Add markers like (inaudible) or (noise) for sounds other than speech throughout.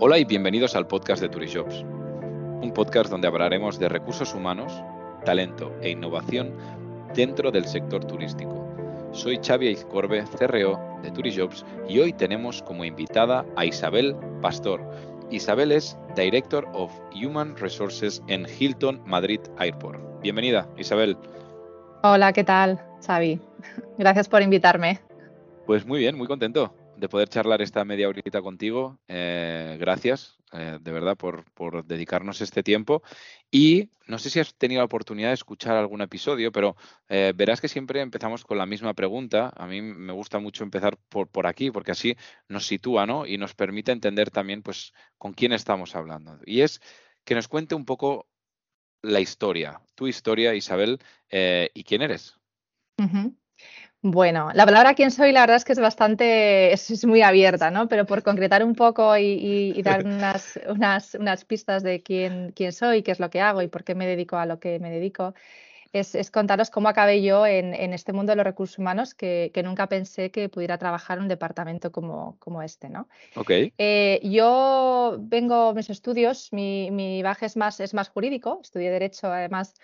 Hola y bienvenidos al podcast de Turijobs, un podcast donde hablaremos de recursos humanos, talento e innovación dentro del sector turístico. Soy Xavi Izcorbe, CRO de Turijobs y hoy tenemos como invitada a Isabel Pastor. Isabel es Director of Human Resources en Hilton Madrid Airport. Bienvenida, Isabel. Hola, ¿qué tal, Xavi? (laughs) Gracias por invitarme. Pues muy bien, muy contento de poder charlar esta media horita contigo. Eh, gracias, eh, de verdad, por, dedicarnos este tiempo. Y no sé si has tenido la oportunidad de escuchar algún episodio, pero eh, verás que siempre empezamos con la misma pregunta. A mí me gusta mucho empezar por, por aquí, porque así nos sitúa ¿no? y nos permite entender también pues, con quién estamos hablando. Y es que nos cuente un poco la historia, tu historia, Isabel, y quién eres. Bueno, la palabra quién soy, la verdad es que es bastante, es, muy abierta, ¿no? Pero por concretar un poco y, dar unas, unas, unas, pistas de quién, quién soy, qué es lo que hago y por qué me dedico a lo que me dedico, es, es contaros cómo acabé yo en, en, este mundo de los recursos humanos que, que, nunca pensé que pudiera trabajar en un departamento como, como este, ¿no? Ok. Eh, yo vengo, mis estudios, mi, mi baje es más, es más jurídico, estudié Derecho además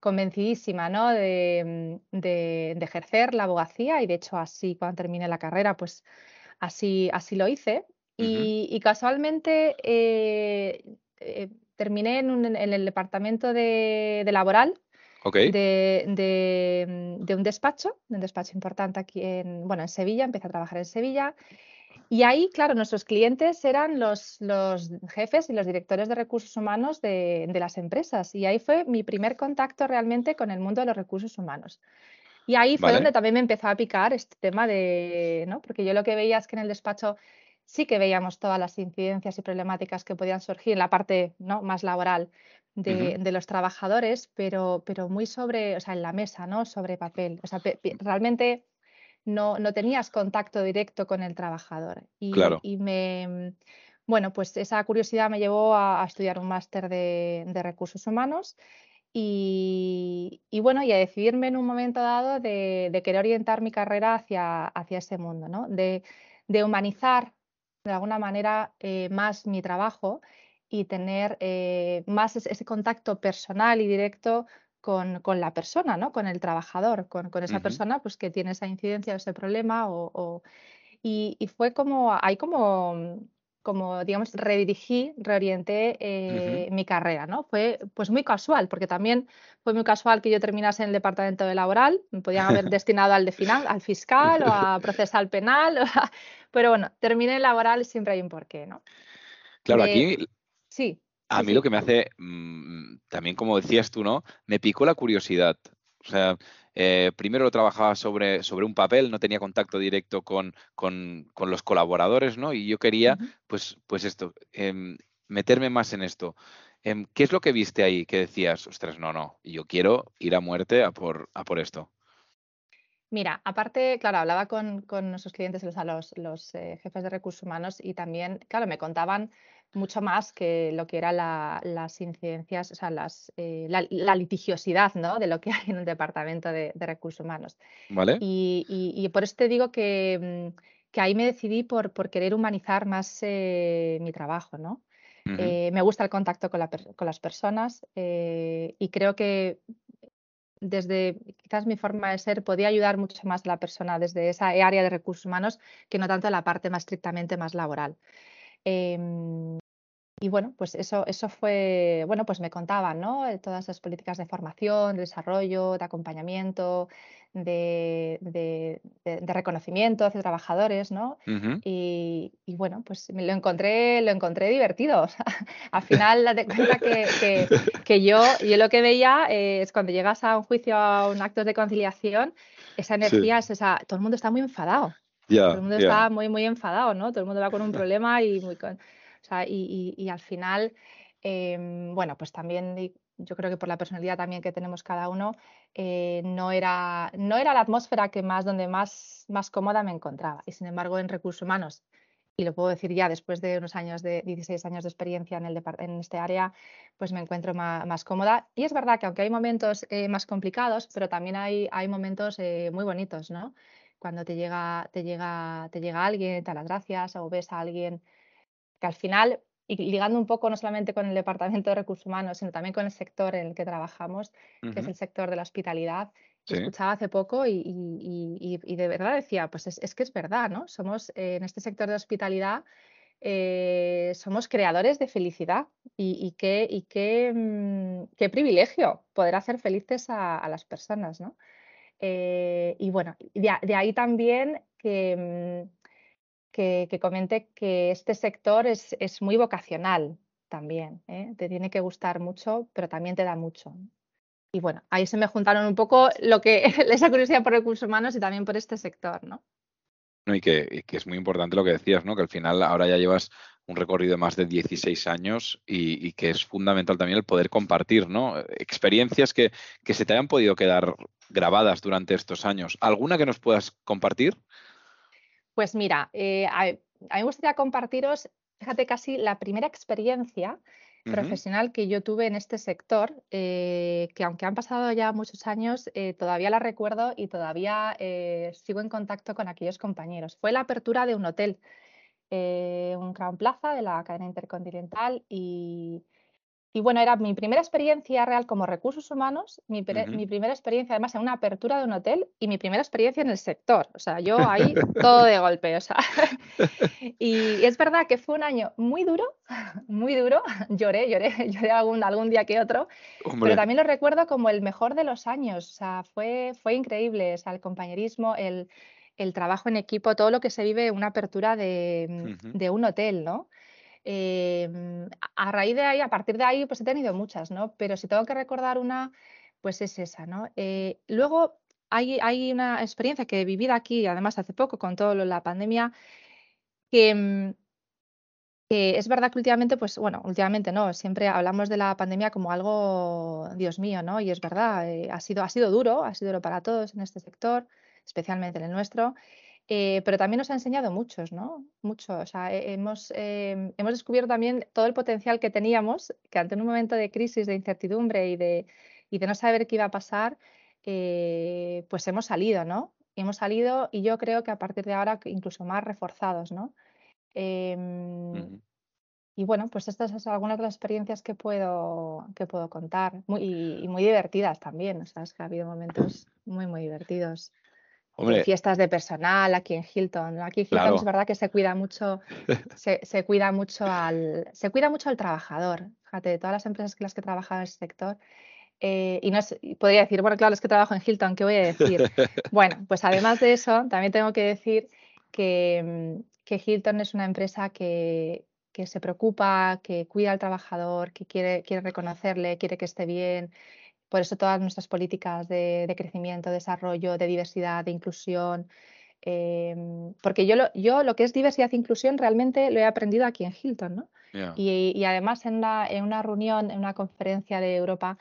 convencidísima ¿no? de, de, ejercer la abogacía y de hecho así cuando terminé la carrera pues así, así lo hice. Y, casualmente eh, eh, terminé en, un, en, el departamento de, de laboral de, de, un despacho, un despacho importante aquí en, bueno, en Sevilla, empecé a trabajar en Sevilla y ahí, claro, nuestros clientes eran los, los jefes y los directores de recursos humanos de, de, las empresas. Y ahí fue mi primer contacto realmente con el mundo de los recursos humanos. Y ahí fue donde también me empezó a picar este tema de, ¿no? Porque yo lo que veía es que en el despacho sí que veíamos todas las incidencias y problemáticas que podían surgir en la parte ¿no? más laboral de, de, los trabajadores, pero, pero muy sobre, o sea, en la mesa, ¿no? Sobre papel. O sea, realmente no, no tenías contacto directo con el trabajador. Y, y me, bueno, pues esa curiosidad me llevó a, estudiar un máster de, recursos humanos y, bueno, y a decidirme en un momento dado de, querer orientar mi carrera hacia, hacia ese mundo, ¿no? de, humanizar de alguna manera eh, más mi trabajo y tener eh, más ese contacto personal y directo con, con, la persona, ¿no? Con el trabajador, con, con esa persona pues, que tiene esa incidencia o ese problema. O, y, y, fue como, ahí como, como, digamos, redirigí, reorienté eh, mi carrera, ¿no? Fue pues muy casual, porque también fue muy casual que yo terminase en el departamento de laboral, me podían haber (laughs) destinado al de final, al fiscal o a procesal penal, pero bueno, terminé en laboral y siempre hay un porqué, ¿no? Claro, aquí... Sí. A mí lo que me hace, mm, también como decías tú, ¿no? Me picó la curiosidad. O sea, eh, primero lo trabajaba sobre, sobre un papel, no tenía contacto directo con, con, con los colaboradores, ¿no? Y yo quería, pues, pues esto, em, meterme más en esto. Em, ¿Qué es lo que viste ahí que decías, ostras, no, no, yo quiero ir a muerte a por, a por esto? Mira, aparte, claro, hablaba con, con nuestros clientes, los, los eh, jefes de recursos humanos y también, claro, me contaban mucho más que lo que eran las incidencias, o sea, las, eh, la, litigiosidad ¿no? de lo que (laughs) hay en un departamento de, recursos humanos. Vale. Y, por eso te digo que, mm, que ahí me decidí por, por querer humanizar más eh, mi trabajo, ¿no? Eh, me gusta el contacto con, la, con las personas y creo que desde quizás mi forma de ser podía ayudar mucho más a la persona desde esa área de recursos humanos que no tanto la parte más estrictamente más laboral. Em, y bueno, pues eso, eso fue, bueno, pues me contaban, ¿no? Eh, todas las políticas de formación, de desarrollo, de acompañamiento, de, de, reconocimiento hacia trabajadores, ¿no? y, bueno, pues me lo encontré, lo encontré divertido. (laughs) Al final, date cuenta que, que, yo, yo lo que veía eh, es cuando llegas a un juicio, a un acto de conciliación, esa energía es esa, todo el mundo está muy enfadado. todo el mundo está muy, muy enfadado, ¿no? Todo el mundo va con un problema y muy con y, al final, em, bueno, pues también yo creo que por la personalidad también que tenemos cada uno, eh, no, era, no era la atmósfera que más, donde más, más cómoda me encontraba. Y sin embargo, en recursos humanos, y lo puedo decir ya después de unos años de 16 años de experiencia en, el en este área, pues me encuentro más, cómoda. Y es verdad que aunque hay momentos eh, más complicados, pero también hay, hay momentos eh, muy bonitos, ¿no? Cuando te llega, te, llega, te llega alguien, te da las gracias o ves a alguien que al final y ligando un poco no solamente con el Departamento de Recursos Humanos, sino también con el sector en el que trabajamos, que es el sector de la hospitalidad. Escuchaba hace poco y, de verdad decía, pues es, que es verdad, ¿no? Somos eh, en este sector de hospitalidad, eh, somos creadores de felicidad y, qué, y qué, mm, qué, privilegio poder hacer felices a, las personas, ¿no? Eh, y bueno, de, ahí también que... Mm, que, comente que este sector es, muy vocacional también. ¿eh? Te tiene que gustar mucho, pero también te da mucho. Y bueno, ahí se me juntaron un poco lo que (laughs) esa curiosidad por recursos humanos y también por este sector, ¿no? y, que, es muy importante lo que decías, ¿no? Que al final ahora ya llevas un recorrido de más de 16 años y, que es fundamental también el poder compartir, ¿no? Experiencias que, que se te hayan podido quedar grabadas durante estos años. ¿Alguna que nos puedas compartir? Pues mira, eh, a, mí me gustaría compartiros, fíjate, casi la primera experiencia profesional que yo tuve en este sector, eh, que aunque han pasado ya muchos años, eh, todavía la recuerdo y todavía sigo en contacto con aquellos compañeros. Fue la apertura de un hotel, un Crown Plaza de la cadena intercontinental y, y bueno, era mi primera experiencia real como recursos humanos, mi, primera experiencia además en una apertura de un hotel y mi primera experiencia en el sector. O sea, yo ahí todo de golpe. O sea. (laughs) y es verdad que fue un año muy duro, (laughs) muy duro. (laughs) Lloré, lloré, lloré algún, algún día que otro. Pero también lo recuerdo como el mejor de los años. O sea, fue, fue increíble. O sea, el compañerismo, el, trabajo en equipo, todo lo que se vive en una apertura de, de un hotel, ¿no? Em, a raíz de ahí, a partir de ahí, pues he tenido muchas, ¿no? Pero si tengo que recordar una, pues es esa, ¿no? Eh, luego hay, una experiencia que he vivido aquí, además hace poco, con todo la pandemia, mm, que, es verdad que últimamente, pues bueno, últimamente no, siempre hablamos de la pandemia como algo, Dios mío, ¿no? Y es verdad, eh, ha, sido, ha sido duro, ha sido duro para todos en este sector, especialmente en el nuestro. Eh, pero también nos ha enseñado muchos, ¿no? Mucho. O sea, hemos, em, hemos descubierto también todo el potencial que teníamos, que ante un momento de crisis, de incertidumbre y de, y de no saber qué iba a pasar, eh, pues hemos salido, ¿no? Hemos salido y yo creo que a partir de ahora incluso más reforzados, ¿no? Em, y bueno, pues estas son algunas de las experiencias que puedo, que puedo contar y, muy divertidas también. O sea, es que ha habido momentos muy, muy divertidos fiestas de personal aquí en Hilton. Aquí en Hilton es verdad que se cuida mucho, (laughs) se, cuida mucho al, se cuida mucho al trabajador. Fíjate, de todas las empresas que las que he trabajado en el sector. Eh, y no podría decir, bueno, claro, es que trabajo en Hilton, ¿qué voy a decir? (laughs) bueno, pues además de eso, también tengo que decir que, mm, que Hilton es una empresa que, que se preocupa, que cuida al trabajador, que quiere, quiere reconocerle, quiere que esté bien, por eso todas nuestras políticas de, crecimiento, desarrollo, de diversidad, de inclusión, em, porque yo lo, yo lo que es diversidad e inclusión realmente lo he aprendido aquí en Hilton, ¿no? Y, además en una, en una reunión, en una conferencia de Europa,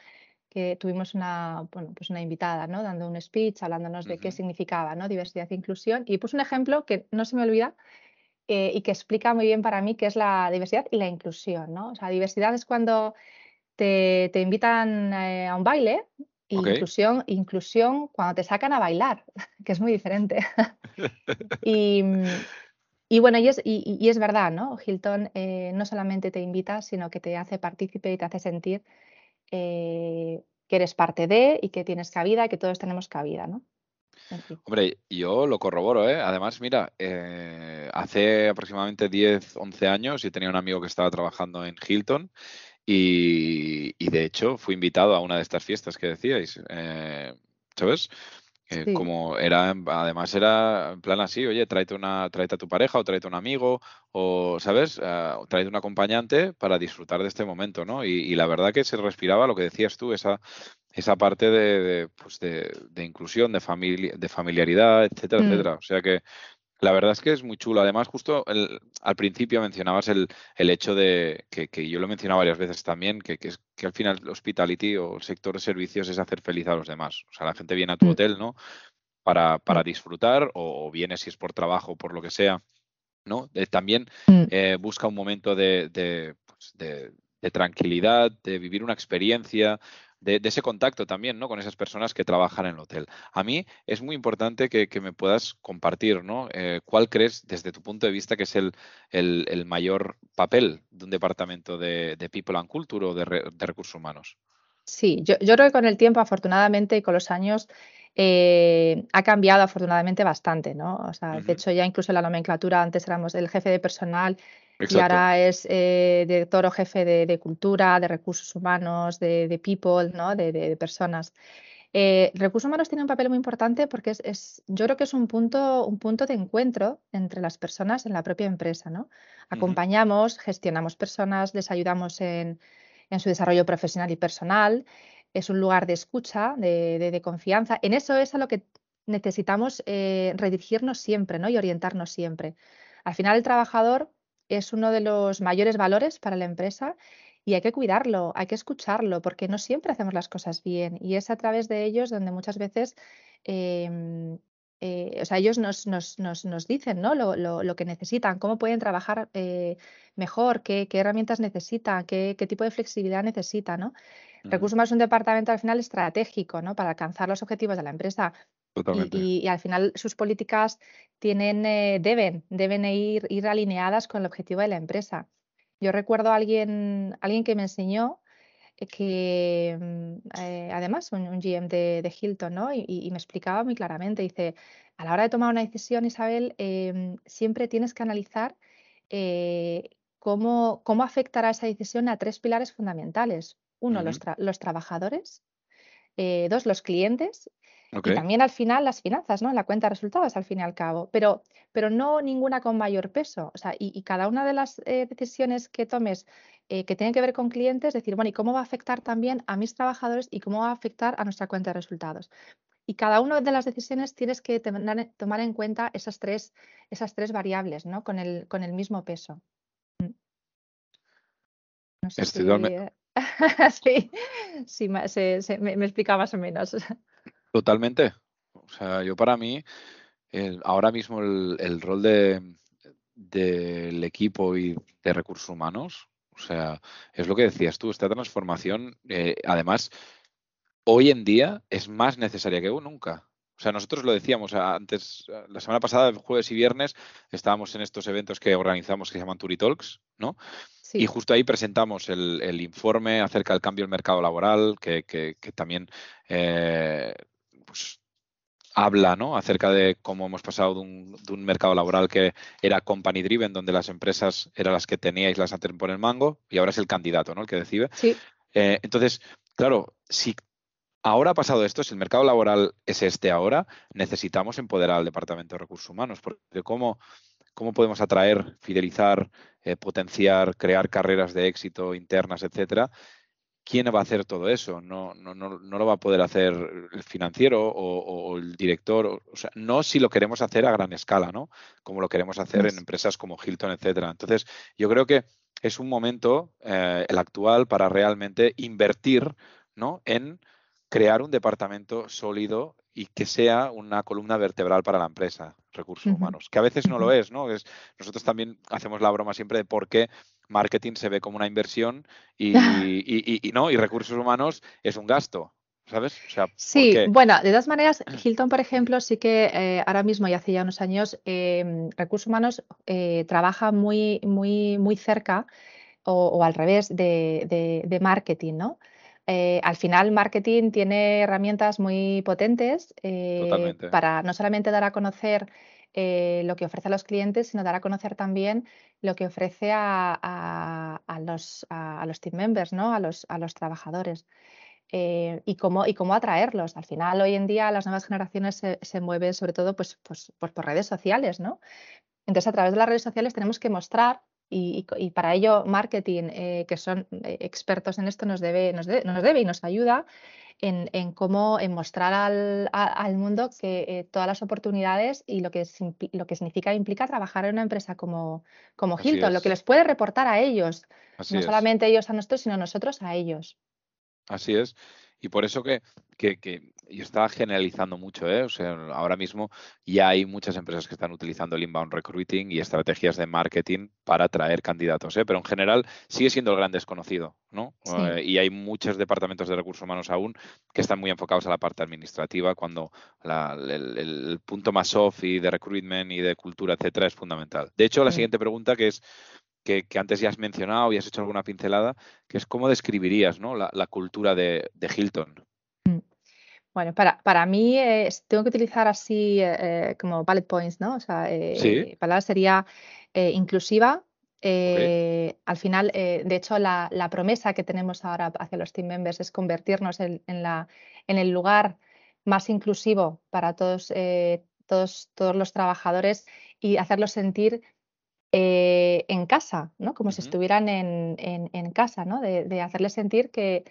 que tuvimos una, bueno, pues una invitada, ¿no? Dando un speech, hablándonos de qué significaba, ¿no? Diversidad e inclusión. Y puse un ejemplo que no se me olvida eh, y que explica muy bien para mí qué es la diversidad y la inclusión, ¿no? O sea, diversidad es cuando te, invitan eh, a un baile, inclusión, inclusión cuando te sacan a bailar, (laughs) que es muy diferente. (laughs) y, bueno, y es, y, es, verdad, ¿no? Hilton eh, no solamente te invita, sino que te hace partícipe y te hace sentir eh, que eres parte de y que tienes cabida y que todos tenemos cabida, ¿no? Hombre, yo lo corroboro, ¿eh? Además, mira, hace aproximadamente 10, 11 años yo tenía un amigo que estaba trabajando en Hilton y, de hecho fui invitado a una de estas fiestas que decíais, eh, ¿sabes? Como era, además era en plan así, oye, tráete, una, tráete a tu pareja o tráete a un amigo o, ¿sabes? Uh, tráete un acompañante para disfrutar de este momento, ¿no? Y, la verdad que se respiraba lo que decías tú, esa, esa parte de, pues de, inclusión, de, familia, de familiaridad, etcétera, mm. etcétera. O sea que la verdad es que es muy chulo. Además, justo al principio mencionabas el, hecho de que, yo lo he mencionado varias veces también, que, que, que al final el hospitality o el sector de servicios es hacer feliz a los demás. O sea, la gente viene a tu mm. hotel, ¿no? Para, para mm. disfrutar o, viene si es por trabajo o por lo que sea, ¿no? también mm. eh, busca un momento de, pues, de, de tranquilidad, de vivir una experiencia, de, ese contacto también, ¿no? Con esas personas que trabajan en el hotel. A mí es muy importante que, me puedas compartir, ¿no? Eh, ¿Cuál crees, desde tu punto de vista, que es el, mayor papel de un departamento de, People and Culture o de, recursos humanos? Sí, yo, creo que con el tiempo, afortunadamente, y con los años, eh, ha cambiado afortunadamente bastante, ¿no? O sea, de hecho, ya incluso en la nomenclatura, antes éramos el jefe de personal y ahora es eh, director o jefe de, cultura, de recursos humanos, de, people, ¿no? de, personas. Eh, recursos humanos tiene un papel muy importante porque es, yo creo que es un punto, un punto de encuentro entre las personas en la propia empresa. ¿no? Acompañamos, gestionamos personas, les ayudamos en, su desarrollo profesional y personal. Es un lugar de escucha, de, confianza. En eso es a lo que necesitamos eh, redirigirnos siempre ¿no? y orientarnos siempre. Al final, el trabajador es uno de los mayores valores para la empresa y hay que cuidarlo, hay que escucharlo, porque no siempre hacemos las cosas bien y es a través de ellos donde muchas veces, em, eh, o sea, ellos nos, nos, nos, nos dicen ¿no? lo, lo, lo, que necesitan, cómo pueden trabajar eh, mejor, qué, qué, herramientas necesitan, qué, qué, tipo de flexibilidad necesitan. ¿no? Recursos más es un departamento al final estratégico ¿no? para alcanzar los objetivos de la empresa. Y, al final sus políticas tienen, eh, deben, deben ir, ir alineadas con el objetivo de la empresa. Yo recuerdo a alguien, alguien que me enseñó eh, que, mm, eh, además, un, GM de, Hilton, ¿no? Y, me explicaba muy claramente, dice, a la hora de tomar una decisión, Isabel, em, siempre tienes que analizar cómo, cómo afectará esa decisión a tres pilares fundamentales. Uno, los, los, trabajadores. Dos, los clientes y también al final las finanzas, ¿no? La cuenta de resultados al fin y al cabo, pero, pero no ninguna con mayor peso. O sea, y, cada una de las eh, decisiones que tomes eh, que tienen que ver con clientes, decir, bueno, ¿y cómo va a afectar también a mis trabajadores y cómo va a afectar a nuestra cuenta de resultados? Y cada una de las decisiones tienes que tomar en cuenta esas tres, esas tres variables, ¿no? Con el, con el mismo peso. Mm. No sé si... (laughs) sí, sí me, me explica más o menos. (laughs) Totalmente. O sea, yo para mí, ahora mismo el, rol de, del equipo y de recursos humanos, o sea, es lo que decías tú, esta transformación, eh, además, hoy en día es más necesaria que nunca. O sea, nosotros lo decíamos antes, la semana pasada, jueves y viernes, estábamos en estos eventos que organizamos que se llaman Turi Talks, ¿no? Y justo ahí presentamos el, informe acerca del cambio del mercado laboral, que, también eh, pues, habla ¿no? acerca de cómo hemos pasado de un, mercado laboral que era company driven, donde las empresas eran las que teníais las sartén por el mango, y ahora es el candidato ¿no? el que decide. Eh, entonces, claro, si ahora ha pasado esto, si el mercado laboral es este ahora, necesitamos empoderar al Departamento de Recursos Humanos, porque cómo, cómo podemos atraer, fidelizar, eh, potenciar, crear carreras de éxito internas, etcétera, ¿quién va a hacer todo eso? No, no, no, no lo va a poder hacer el financiero o, el director. O, sea, no si lo queremos hacer a gran escala, ¿no? Como lo queremos hacer en empresas como Hilton, etcétera. Entonces, yo creo que es un momento, eh, el actual, para realmente invertir ¿no? en crear un departamento sólido y que sea una columna vertebral para la empresa, recursos humanos, que a veces no lo es, ¿no? Es, nosotros también hacemos la broma siempre de por qué marketing se ve como una inversión y, (laughs) y, no, y recursos humanos es un gasto. ¿Sabes? sí, bueno, de todas maneras, (clears throat) Hilton, por ejemplo, sí que eh, ahora mismo y hace ya unos años, em, recursos humanos eh, trabaja muy, muy, muy cerca o, al revés de, de, marketing, ¿no? Eh, al final, marketing tiene herramientas muy potentes para no solamente dar a conocer eh, lo que ofrece a los clientes, sino dar a conocer también lo que ofrece a, los, a, los, team members, ¿no? a, los, a los trabajadores. Eh, y, cómo, y cómo atraerlos. Al final, hoy en día, las nuevas generaciones se, se mueven sobre todo pues, pues, pues, por redes sociales. ¿no? Entonces, a través de las redes sociales tenemos que mostrar y, y, para ello marketing, eh, que son expertos en esto, nos debe, nos, nos debe y nos ayuda en, cómo en mostrar al, mundo que eh, todas las oportunidades y lo que, lo que significa implica trabajar en una empresa como, como Hilton, lo que les puede reportar a ellos, no solamente ellos a nosotros, sino nosotros a ellos. Así es. Y por eso que, que, que yo estaba generalizando mucho, ¿eh? O sea, ahora mismo ya hay muchas empresas que están utilizando el inbound recruiting y estrategias de marketing para atraer candidatos, ¿eh? Pero en general sigue siendo el gran desconocido, ¿no? Eh, y hay muchos departamentos de recursos humanos aún que están muy enfocados a la parte administrativa cuando el, punto más soft y de recruitment y de cultura, etcétera, es fundamental. De hecho, la siguiente pregunta que es que, antes ya has mencionado y has hecho alguna pincelada, que es cómo describirías ¿no? la, cultura de, Hilton. Bueno, para, para mí tengo que utilizar así eh, como bullet points, ¿no? O sea, eh, palabra sería eh, inclusiva. Al final, de hecho, la, promesa que tenemos ahora hacia los team members es convertirnos en, la, en el lugar más inclusivo para todos, todos, todos los trabajadores y hacerlos sentir eh, en casa, ¿no? Como si estuvieran en, en, casa, ¿no? De, de, hacerles sentir que,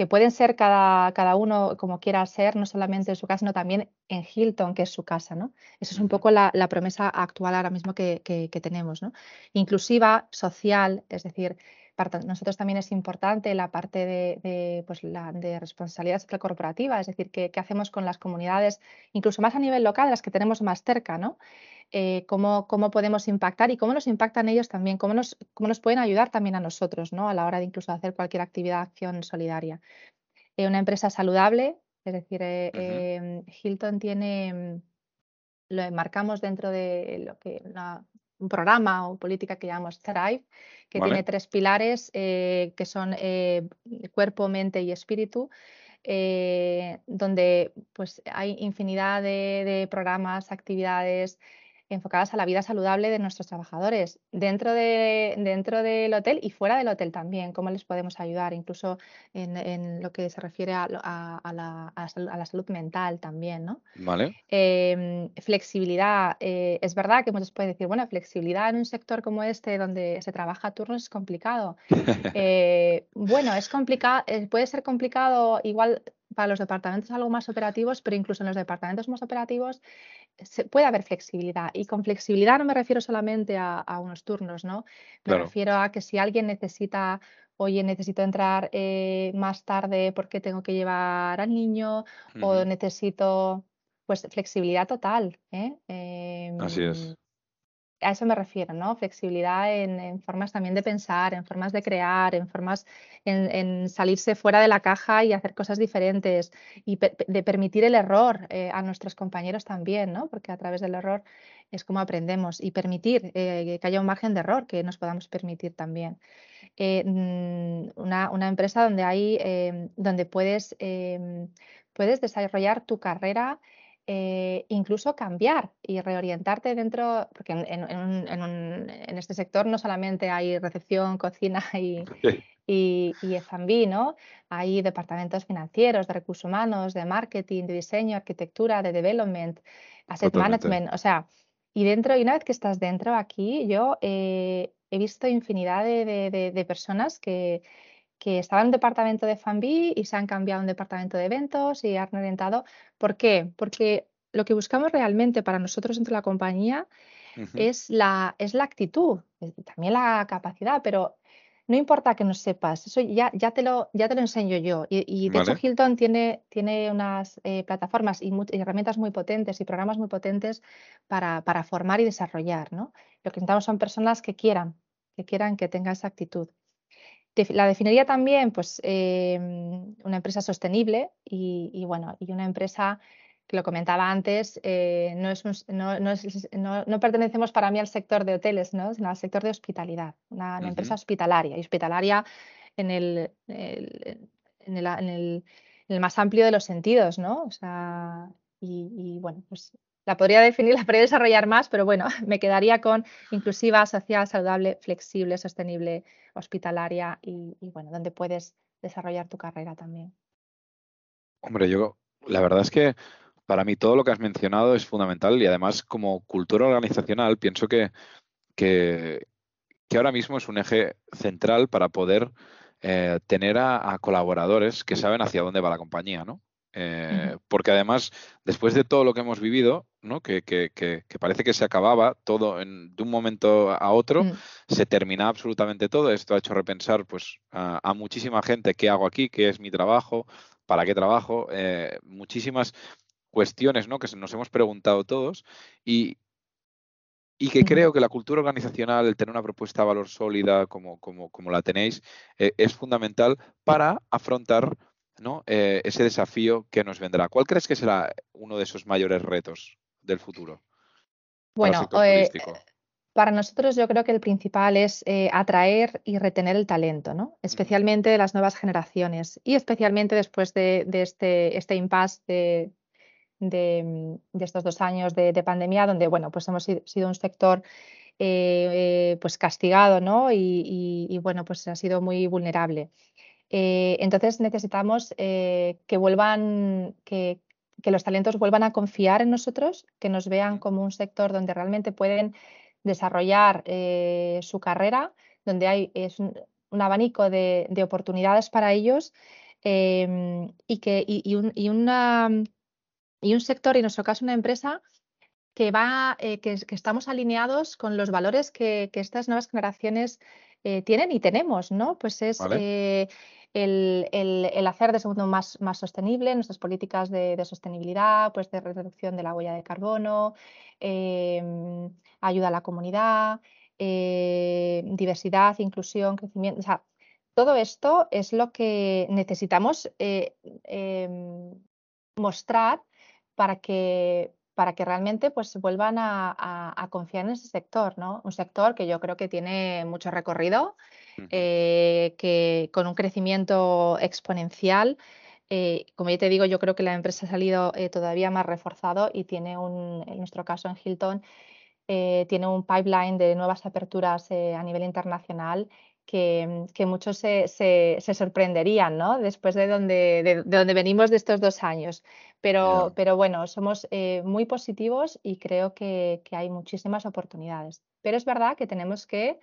que pueden ser cada, cada, uno como quiera ser, no solamente en su casa, sino también en Hilton, que es su casa, ¿no? Esa es un poco la, la promesa actual ahora mismo que, que, tenemos, ¿no? Inclusiva, social, es decir, para nosotros también es importante la parte de, de, pues la, de responsabilidad corporativa, es decir, qué hacemos con las comunidades, incluso más a nivel local, las que tenemos más cerca, ¿no? Eh, cómo, podemos impactar y cómo nos impactan ellos también, cómo nos, cómo nos pueden ayudar también a nosotros, ¿no? A la hora de incluso hacer cualquier actividad, acción solidaria. Eh, una empresa saludable, es decir, eh, Hilton tiene, lo enmarcamos dentro de lo que un programa o política que llamamos Thrive, que tiene tres pilares que son cuerpo, mente y espíritu. donde pues hay infinidad de programas, actividades, enfocadas a la vida saludable de nuestros trabajadores, dentro, de, dentro del hotel y fuera del hotel también, cómo les podemos ayudar, incluso en, lo que se refiere a, la, salud mental también, ¿no? Vale. Em, flexibilidad, eh, es verdad que muchos pueden decir, bueno, flexibilidad en un sector como este, donde se trabaja a turnos, es complicado. (laughs) Eh, bueno, es complicado, eh, puede ser complicado igual para los departamentos algo más operativos, pero incluso en los departamentos más operativos se, puede haber flexibilidad. Y con flexibilidad no me refiero solamente a, unos turnos, ¿no? Me refiero a que si alguien necesita, oye, necesito entrar eh, más tarde porque tengo que llevar al niño o necesito, pues, flexibilidad total. ¿eh? Así es. A eso me refiero, ¿no? Flexibilidad en, formas también de pensar, en formas de crear, en formas en, salirse fuera de la caja y hacer cosas diferentes y de permitir el error eh, a nuestros compañeros también, ¿no? Porque a través del error es como aprendemos y permitir eh, que haya un margen de error que nos podamos permitir también. Eh, mm, una, una, empresa donde hay, em, donde puedes, em, puedes desarrollar tu carrera eh, incluso cambiar y reorientarte dentro, porque en, este sector no solamente hay recepción, cocina (laughs) y, y, F&B, ¿no? Hay departamentos financieros, de recursos humanos, de marketing, de diseño, arquitectura, de development, asset management, o sea, y dentro, y una vez que estás dentro aquí, yo eh, he visto infinidad de personas que que estaban en un departamento de FANBI y se han cambiado a un departamento de eventos y han orientado. ¿Por qué? Porque lo que buscamos realmente para nosotros dentro de la compañía es, la, es la actitud, también la capacidad, pero no importa que no sepas, eso ya, ya, te, lo, ya te lo enseño yo. Y, de hecho Hilton tiene, tiene unas eh, plataformas y, herramientas muy potentes y programas muy potentes para, para formar y desarrollar. ¿no? Lo que necesitamos son personas que quieran, que quieran que tenga esa actitud. La definiría también, pues, em, una empresa sostenible y, bueno, y una empresa que lo comentaba antes, eh, no, es no, pertenecemos para mí al sector de hoteles, ¿no? sino al sector de hospitalidad, una, empresa hospitalaria, y hospitalaria en el, en, el, más amplio de los sentidos, ¿no? O sea, y, bueno, pues la podría definir, la podría desarrollar más, pero bueno, (laughs) me quedaría con inclusiva, social, saludable, flexible, sostenible, hospitalaria y, bueno, donde puedes desarrollar tu carrera también. Hombre, yo la verdad es que para mí todo lo que has mencionado es fundamental y además como cultura organizacional pienso que, que, ahora mismo es un eje central para poder eh, tener a, colaboradores que saben hacia dónde va la compañía, ¿no? Eh, porque además, después de todo lo que hemos vivido, ¿no? que, que, que, parece que se acababa todo en, de un momento a otro, mm. se termina absolutamente todo. Esto ha hecho repensar pues, a, a, muchísima gente qué hago aquí, qué es mi trabajo, ¿para qué trabajo? Eh, muchísimas cuestiones ¿no? que nos hemos preguntado todos y, y que creo que la cultura organizacional, el tener una propuesta de valor sólida como, como, como la tenéis, eh, es fundamental para afrontar ¿no? Eh, ese desafío que nos vendrá. ¿Cuál crees que será uno de esos mayores retos del futuro? Bueno, para nosotros yo creo que el principal es eh, atraer y retener el talento, ¿no? especialmente de las nuevas generaciones y especialmente después de, este, este impasse de, estos dos años de, pandemia, donde bueno, pues hemos sido un sector eh, pues castigado ¿no? y, bueno, pues ha sido muy vulnerable. Eh, entonces necesitamos que vuelvan, que, que los talentos vuelvan a confiar en nosotros, que nos vean como un sector donde realmente pueden desarrollar eh, su carrera, donde hay es un, abanico de, oportunidades para ellos em, y, que, y, un, y, una, y un sector, en nuestro caso una empresa, que, va, eh, que, estamos alineados con los valores que, estas nuevas generaciones eh, tienen y tenemos, ¿no? Pues es el, hacer de segundo más, más sostenible, nuestras políticas de, sostenibilidad, pues de reducción de la huella de carbono, em, ayuda a la comunidad, eh, diversidad, inclusión, crecimiento. O sea, todo esto es lo que necesitamos eh, em, mostrar para que, para que realmente pues vuelvan a, confiar en ese sector, ¿no? Un sector que yo creo que tiene mucho recorrido, eh, que con un crecimiento exponencial. Eh, como ya te digo, yo creo que la empresa ha salido eh, todavía más reforzado y tiene un, en nuestro caso en Hilton, tiene un pipeline de nuevas aperturas a nivel internacional que, muchos se, sorprenderían, ¿no? Después de donde, de, donde venimos de estos dos años. Pero, pero bueno, somos eh, muy positivos y creo que, hay muchísimas oportunidades. Pero es verdad que tenemos que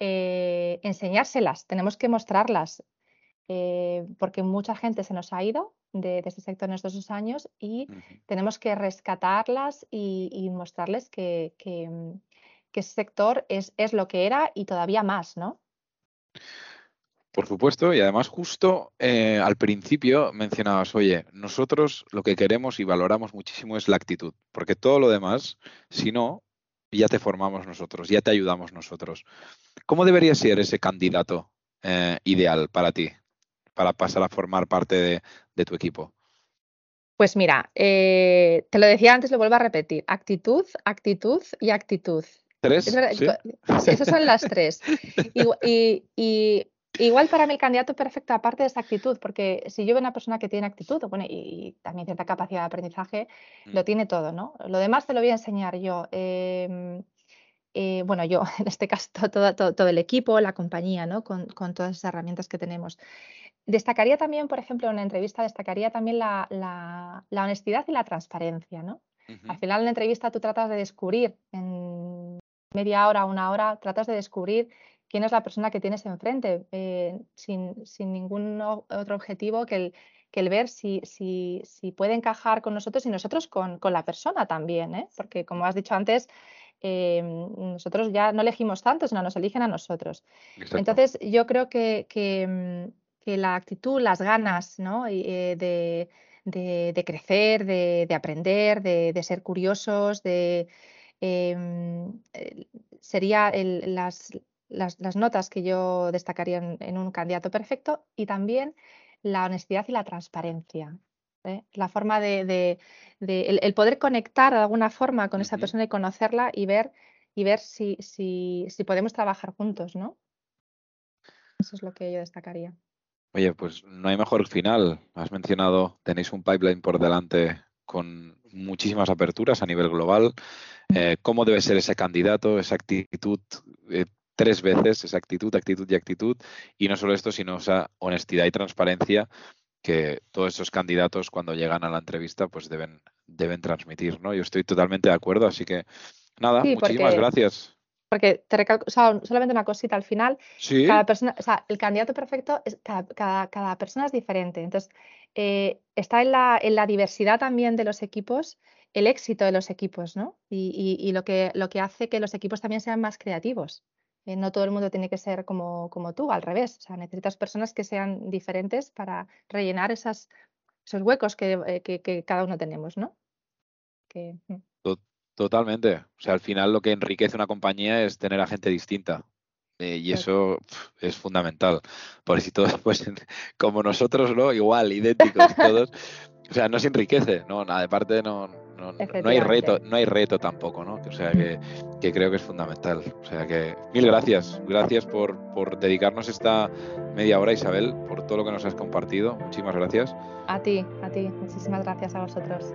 eh, enseñárselas, tenemos que mostrarlas, eh, porque mucha gente se nos ha ido de, este sector en estos dos años y tenemos que rescatarlas y, mostrarles que, que, ese sector es, es lo que era y todavía más, ¿no? Por supuesto, y además justo eh, al principio mencionabas, oye, nosotros lo que queremos y valoramos muchísimo es la actitud, porque todo lo demás, si no, ya te formamos nosotros, ya te ayudamos nosotros. ¿Cómo debería ser ese candidato eh, ideal para ti, para pasar a formar parte de, tu equipo? Pues mira, eh, te lo decía antes, lo vuelvo a repetir, actitud, actitud y actitud. ¿Tres? Esas son las tres. (laughs) Y, igual para mí el candidato perfecto, aparte de esa actitud, porque si yo veo una persona que tiene actitud bueno, y, también cierta capacidad de aprendizaje, lo mm. tiene todo, ¿no? Lo demás te lo voy a enseñar yo. Em, eh, bueno, yo, (laughs) en este caso, todo, todo, el equipo, la compañía, ¿no? Con, todas esas herramientas que tenemos. Destacaría también, por ejemplo, en una entrevista, destacaría también la, la honestidad y la transparencia, ¿no? Al final en la entrevista tú tratas de descubrir en media hora, una hora, tratas de descubrir quién es la persona que tienes enfrente, eh, sin, ningún otro objetivo que el, que el ver si, si, si, puede encajar con nosotros y nosotros con, la persona también, ¿eh? porque como has dicho antes, eh, nosotros ya no elegimos tanto, sino nos eligen a nosotros. Entonces, yo creo que, que, la actitud, las ganas ¿no? de, de, crecer, de, aprender, de, ser curiosos, de... Em, sería las, las, notas que yo destacaría en, un candidato perfecto y también la honestidad y la transparencia. ¿eh? La forma de, el, poder conectar de alguna forma con esa persona y conocerla y ver, y ver si, si, si podemos trabajar juntos, ¿no? Eso es lo que yo destacaría. Oye, pues no hay mejor final. Has mencionado, tenéis un pipeline por delante con muchísimas aperturas a nivel global. Eh, ¿Cómo debe ser ese candidato, esa actitud? Eh, tres veces, esa actitud, actitud y actitud. Y no solo esto, sino esa honestidad y transparencia que todos esos candidatos cuando llegan a la entrevista pues deben, deben transmitir. ¿no? Yo estoy totalmente de acuerdo, así que nada, muchísimas gracias. Porque te recalco, solamente una cosita al final. Cada persona, o sea, el candidato perfecto, es, cada, cada, persona es diferente. Entonces, eh, está en la, en la, diversidad también de los equipos, el éxito de los equipos, ¿no? Y, y, lo, que, lo que hace que los equipos también sean más creativos. Eh, no todo el mundo tiene que ser como, como tú, al revés. O sea, necesitas personas que sean diferentes para rellenar esas esos huecos que, que, cada uno tenemos, ¿no? Mm. Totalmente. O sea, al final lo que enriquece una compañía es tener a gente distinta. Eh, y eso es fundamental. Por si todos (laughs) pues como nosotros, ¿no? Igual, idénticos todos. O sea, no se enriquece, ¿no? Nada, de parte no, no, no, hay reto, no hay reto tampoco, ¿no? O sea que, que, creo que es fundamental. O sea que mil gracias, gracias por, por, dedicarnos esta media hora, Isabel, por todo lo que nos has compartido. Muchísimas gracias. A ti, a ti, muchísimas gracias a vosotros.